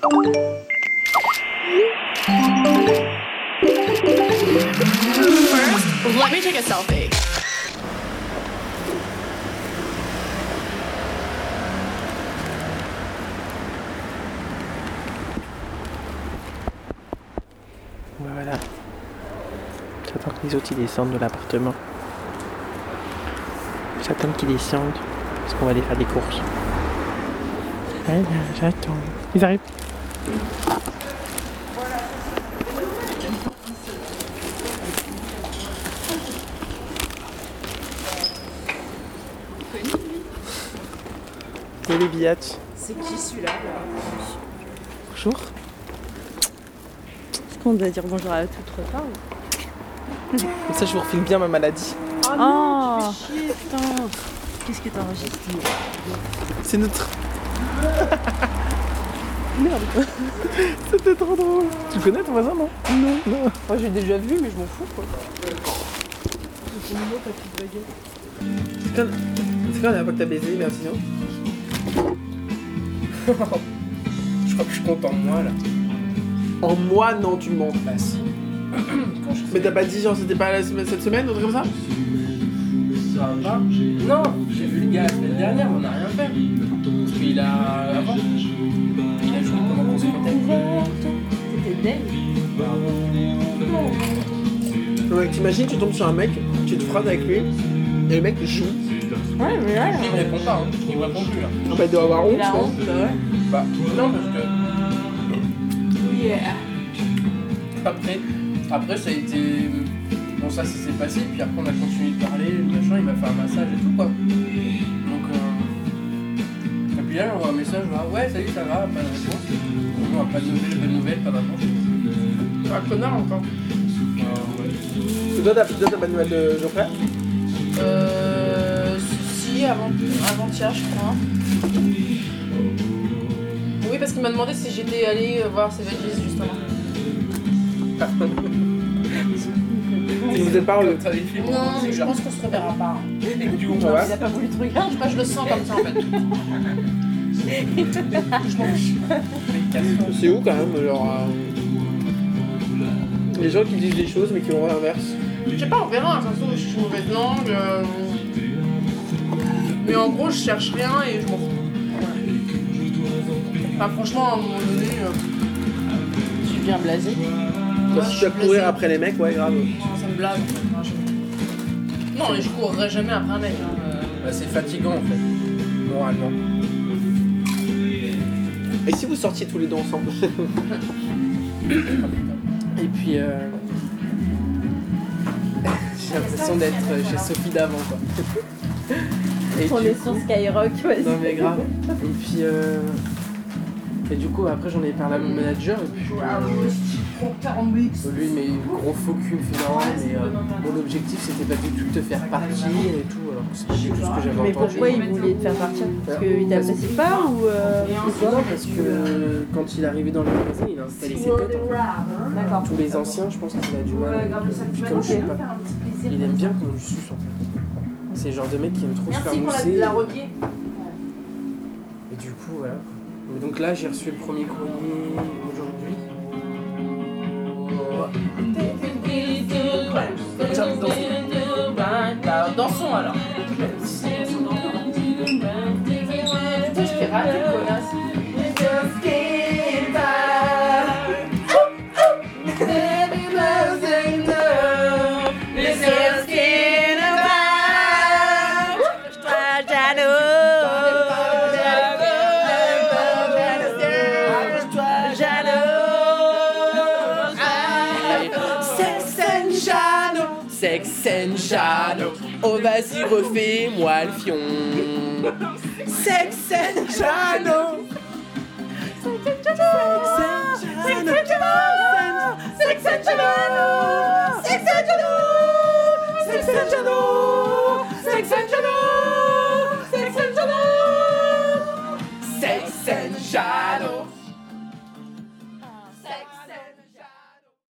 First, let me take a selfie. Voilà. J'attends que les autres ils descendent de l'appartement. J'attends qu'ils descendent parce qu'on va aller faire des courses. J'attends. Ils arrivent. Les billets. C'est qui celui-là Bonjour. Est-ce qu'on doit dire bonjour à toute retard Comme ça je vous refile bien ma maladie. Oh, chier, putain Qu'est-ce que t'as enregistré? C'est notre. Merde C'était trop drôle. Tu connais ton voisin non? Non. Non. Moi j'ai déjà vu, mais je m'en fous quoi. C'est quand, c'est quand la dernière fois que t'as baisé, merci non Je crois que je content de moi là. En moi, non, tu mens. Bah si. Mais t'as pas dit genre c'était pas la semaine- cette semaine ou un truc comme ça? Ça va Non, j'ai vu le gars la semaine dernière, on n'a rien fait. Parce qu'il a. Avant, il a joué pendant qu'on se Non, mec, t'imagines, tu tombes sur un mec, tu te frottes avec lui, et le mec il chou. Ouais, mais ouais. Il me répond pas, hein. il me répond plus là. Ah bah il doit avoir honte, Il je pense. ouais. Bah, non, parce que. Yeah. Après, après ça a été. Bon, ça, ça s'est passé, puis après, on a continué de parler, machin, il m'a fait un massage et tout, quoi. Donc, euh... Et puis là, j'envoie un message, genre, ouais, salut, ça va, pas de réponse. Non, pas de nouvelles, pas de nouvelles, pas de réponse. Ah, connard encore. Euh. Et toi, t'as toi, t'as pas de nouvelles de Geoffrey Euh. Si, avant, avant-hier, je crois. Oui, parce qu'il m'a demandé si j'étais allée voir ses veggies justement. Non, mais je pense qu'on se reverra pas. hein. du coup, Ouais. Il a pas voulu te regarder, je sais pas, je le sens comme ça en fait. C'est où quand même, genre. euh, Les gens qui disent des choses mais qui vont à l'inverse. Je sais pas, on verra, de toute façon, je suis mauvaise langue. euh, Mais en gros, je cherche rien et je m'en fous. Enfin, franchement, à un moment donné, euh, Tu viens blasé si tu vas courir après les mecs, ouais, grave. Me blague. Enfin, je- Non, mais je courrai jamais après un mec. hein, euh. bah, c'est fatigant en fait, moralement. Et si vous sortiez tous les deux ensemble Et puis, euh... j'ai l'impression d'être chez Sophie d'avant, quoi. Et On du est sur coup- Skyrock, ouais. Non mais grave. Et puis, euh... Et du coup, après, j'en ai parlé à mon manager, et puis... euh, Lui, mais gros faux cul, non, mais euh, mon objectif, c'était pas du tout de te faire partir et tout, alors que c'est pas du tout ce que j'avais Mais entendu. pourquoi il voulait te faire partir? Parce qu'il t'apprécie pas ou euh, Non, parce que euh, quand il est arrivé dans le magasin, il a installé ses potes. D'accord. Tous les anciens, je pense qu'il a du mal. Puis comme je sais pas, il aime bien qu'on lui suce en fait. C'est le genre de mec qui aime trop se faire mousser. Et du coup, voilà. Et donc là, j'ai reçu le premier courrier aujourd'hui. Dansons alors. Sex and Jano, oh vas-y refais-moi le fion. Sex and Jano. Sex and